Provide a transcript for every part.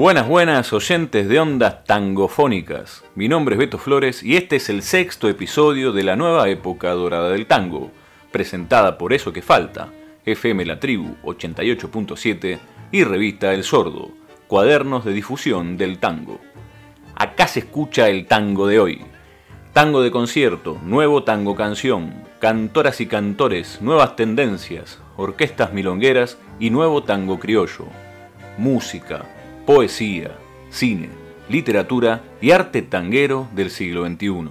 Buenas, buenas oyentes de ondas tangofónicas. Mi nombre es Beto Flores y este es el sexto episodio de la nueva época dorada del tango, presentada por Eso que Falta, FM La Tribu 88.7 y revista El Sordo, cuadernos de difusión del tango. Acá se escucha el tango de hoy. Tango de concierto, nuevo tango canción, cantoras y cantores, nuevas tendencias, orquestas milongueras y nuevo tango criollo. Música, poesía, cine, literatura y arte tanguero del siglo XXI.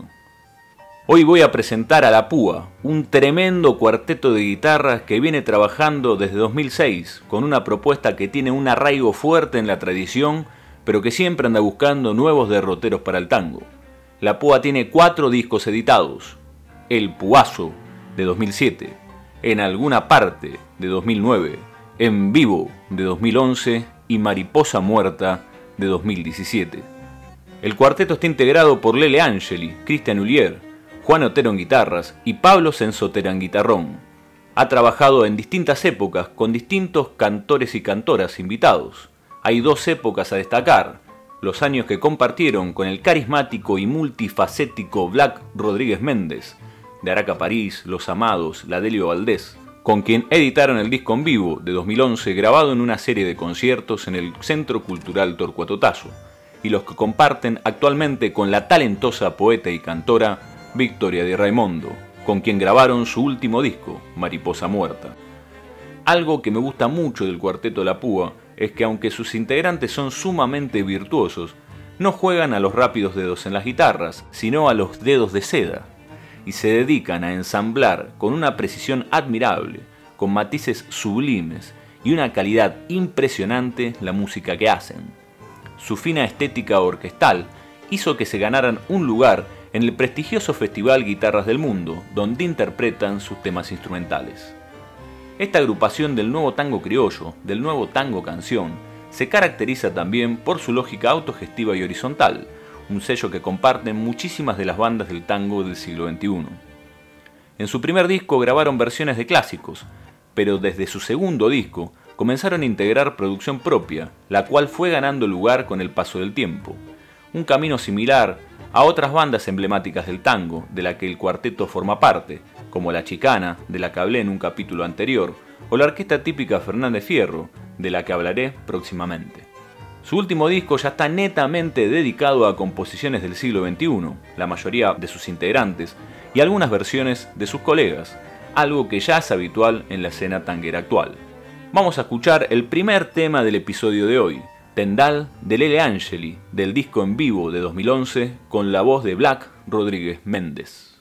Hoy voy a presentar a La Púa, un tremendo cuarteto de guitarras que viene trabajando desde 2006 con una propuesta que tiene un arraigo fuerte en la tradición, pero que siempre anda buscando nuevos derroteros para el tango. La Púa tiene cuatro discos editados, El Puazo de 2007, En alguna parte de 2009, En vivo de 2011 y Mariposa Muerta de 2017. El cuarteto está integrado por Lele Angeli, Cristian Ulier, Juan Otero en guitarras y Pablo Sensotera en guitarrón. Ha trabajado en distintas épocas con distintos cantores y cantoras invitados. Hay dos épocas a destacar, los años que compartieron con el carismático y multifacético Black Rodríguez Méndez, de Araca París, Los Amados, La Delio Valdés, con quien editaron el disco en vivo de 2011 grabado en una serie de conciertos en el Centro Cultural Torcuato Tasso, y los que comparten actualmente con la talentosa poeta y cantora Victoria de Raimondo, con quien grabaron su último disco, Mariposa Muerta. Algo que me gusta mucho del cuarteto La Púa es que aunque sus integrantes son sumamente virtuosos, no juegan a los rápidos dedos en las guitarras, sino a los dedos de seda, y se dedican a ensamblar con una precisión admirable, con matices sublimes y una calidad impresionante la música que hacen. Su fina estética orquestal hizo que se ganaran un lugar en el prestigioso Festival Guitarras del Mundo, donde interpretan sus temas instrumentales. Esta agrupación del nuevo tango criollo, del nuevo tango canción, se caracteriza también por su lógica autogestiva y horizontal, un sello que comparten muchísimas de las bandas del tango del siglo XXI. En su primer disco grabaron versiones de clásicos, pero desde su segundo disco comenzaron a integrar producción propia, la cual fue ganando lugar con el paso del tiempo. Un camino similar a otras bandas emblemáticas del tango, de la que el cuarteto forma parte, como La Chicana, de la que hablé en un capítulo anterior, o la orquesta típica Fernández Fierro, de la que hablaré próximamente. Su último disco ya está netamente dedicado a composiciones del siglo XXI, la mayoría de sus integrantes, y algunas versiones de sus colegas, algo que ya es habitual en la escena tanguera actual. Vamos a escuchar el primer tema del episodio de hoy, Tendal de Lele Angeli, del disco en vivo de 2011, con la voz de Black Rodríguez Méndez.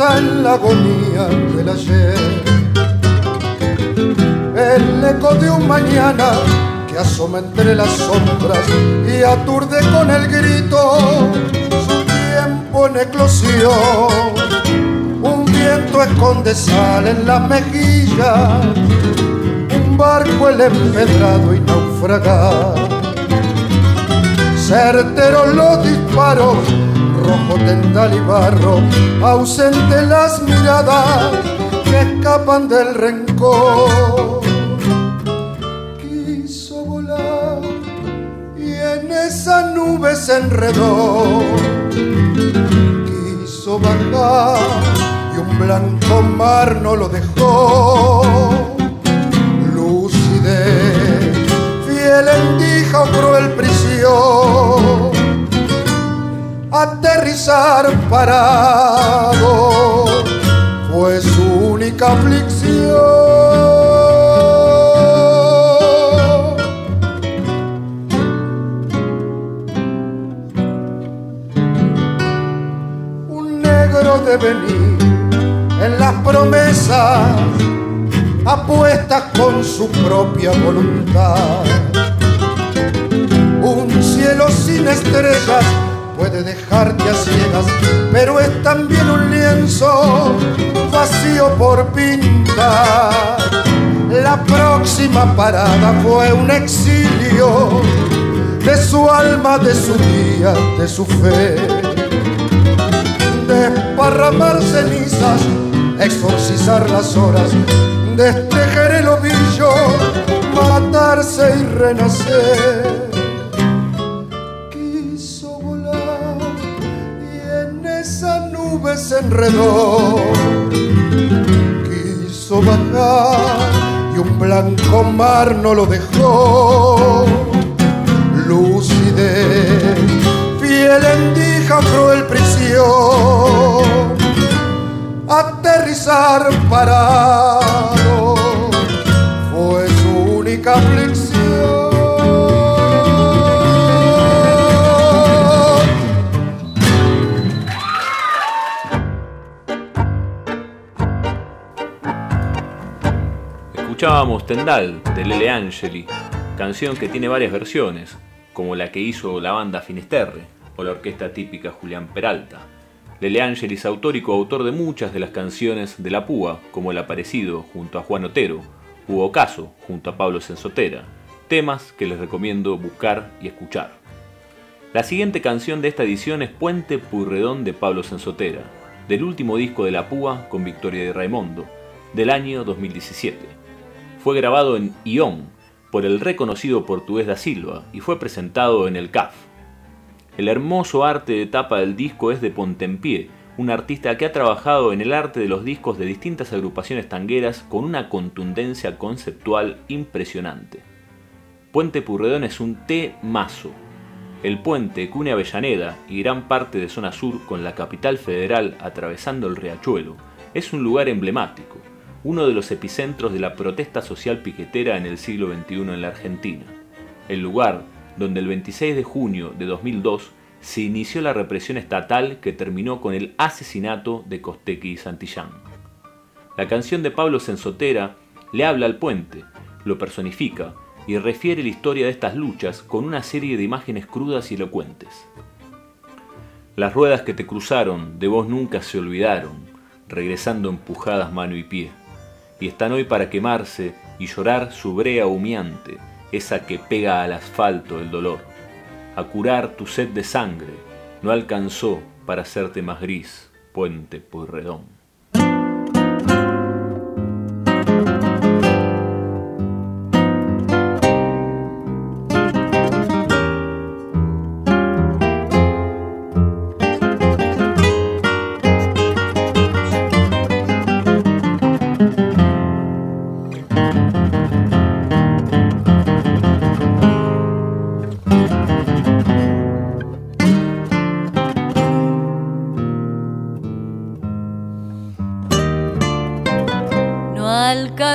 En la agonía del ayer. El eco de un mañana que asoma entre las sombras y aturde con el grito su tiempo en eclosión. Un viento esconde sal en las mejillas, un barco el empedrado y naufragar certeros los disparos, rojo tendal y barro, ausente las miradas que escapan del rencor. Quiso volar y en esa nube se enredó. Quiso bajar y un blanco mar no lo dejó Un negro de venir en las promesas apuestas con su propia voluntad. Un cielo sin estrellas puede dejarte a ciegas, pero es también un lienzo vacío por pintar. La próxima parada fue un exilio de su alma, de su día, de su fe. Desparramar cenizas, exorcizar las horas, destejer el ovillo, matarse y renacer se enredó. Quiso bajar y un blanco mar no lo dejó. Lucidez, fiel endija, cruel prisión. Aterrizar parado fue su única aflicción. Escuchábamos Tendal de Lele Angeli, canción que tiene varias versiones, como la que hizo la banda Finisterre o la orquesta típica Julián Peralta. Lele Angeli es autor y coautor de muchas de las canciones de La Púa, como El Aparecido junto a Juan Otero, Hugo Caso junto a Pablo Sensotera, temas que les recomiendo buscar y escuchar. La siguiente canción de esta edición es Puente Purredón de Pablo Sensotera, del último disco de La Púa con Victoria de Raimundo, del año 2017 fue grabado en Ión por el reconocido portugués da Silva y fue presentado en el CAF. El hermoso arte de tapa del disco es de Pontempié, un artista que ha trabajado en el arte de los discos de distintas agrupaciones tangueras con una contundencia conceptual impresionante. Puente Purredón es un té mazo. El puente que une Avellaneda y gran parte de zona sur con la capital federal atravesando el riachuelo es un lugar emblemático, uno de los epicentros de la protesta social piquetera en el siglo XXI en la Argentina, el lugar donde el 26 de junio de 2002 se inició la represión estatal que terminó con el asesinato de Costequi y Santillán. La canción de Pablo Sensotera le habla al puente, lo personifica y refiere la historia de estas luchas con una serie de imágenes crudas y elocuentes. Las ruedas que te cruzaron de vos nunca se olvidaron, regresando empujadas mano y pie y están hoy para quemarse y llorar su brea humeante, esa que pega al asfalto el dolor. A curar tu sed de sangre, no alcanzó para hacerte más gris, puente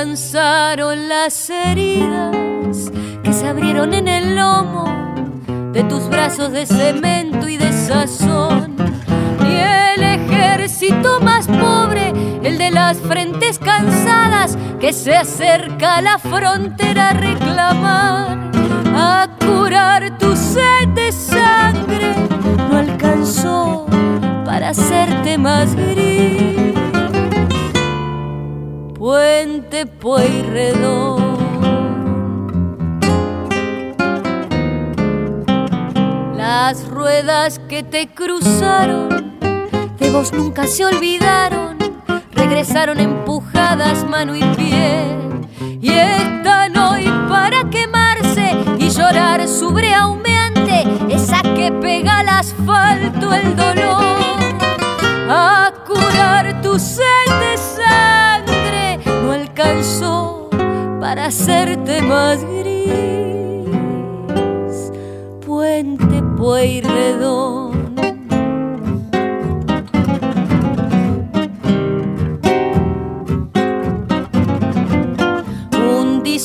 Purredón. las heridas que se abrieron en el lomo de tus brazos de cemento y de sazón. Y el ejército más pobre, el de las frentes cansadas que se acerca a la frontera a reclamar, a curar tu sed de sangre, no alcanzó para hacerte más gris puente Pueyrredón. Las ruedas que te cruzaron, de vos nunca se olvidaron, regresaron empujadas mano y pie, y están hoy para quemarse y llorar su brea humeante, esa que pega al asfalto el dolor, a curar tu sed de sangre para hacerte más gris. Puente Pueyrredón.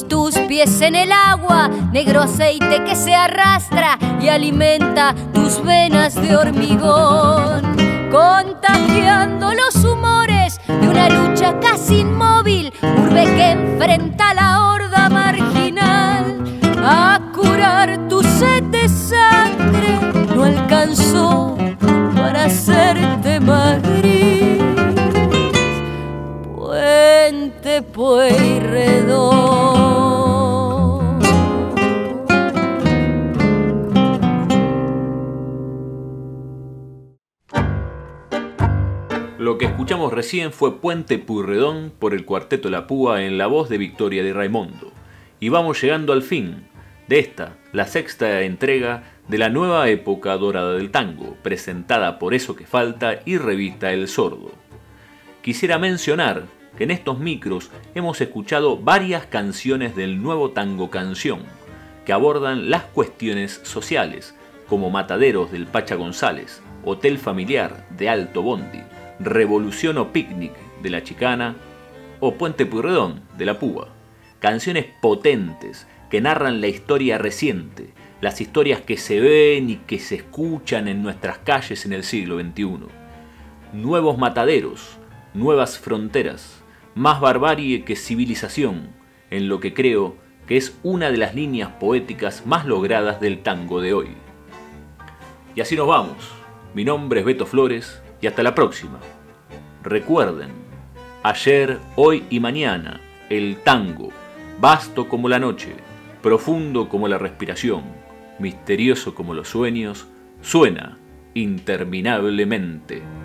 tus pies en el agua, negro aceite que se arrastra y alimenta tus venas de hormigón. Conta para hacerte más gris. Puente Pueyrredón. Lo que escuchamos recién fue Puente Purredón por el Cuarteto La Púa en la voz de Victoria de Raimundo. Y vamos llegando al fin de esta, la sexta entrega de la nueva época dorada del tango, presentada por Eso que Falta y revista El Sordo. Quisiera mencionar que en estos micros hemos escuchado varias canciones del nuevo tango canción, que abordan las cuestiones sociales, como Mataderos del Pacha González, Hotel Familiar de Alto Bondi, Revolución o Picnic de La Chicana o Puente Purredón de La Púa. Canciones potentes que narran la historia reciente, las historias que se ven y que se escuchan en nuestras calles en el siglo XXI. Nuevos mataderos, nuevas fronteras, más barbarie que civilización, en lo que creo que es una de las líneas poéticas más logradas del tango de hoy. Y así nos vamos. Mi nombre es Beto Flores y hasta la próxima. Recuerden, ayer, hoy y mañana, el tango, vasto como la noche, profundo como la respiración, misterioso como los sueños, suena interminablemente.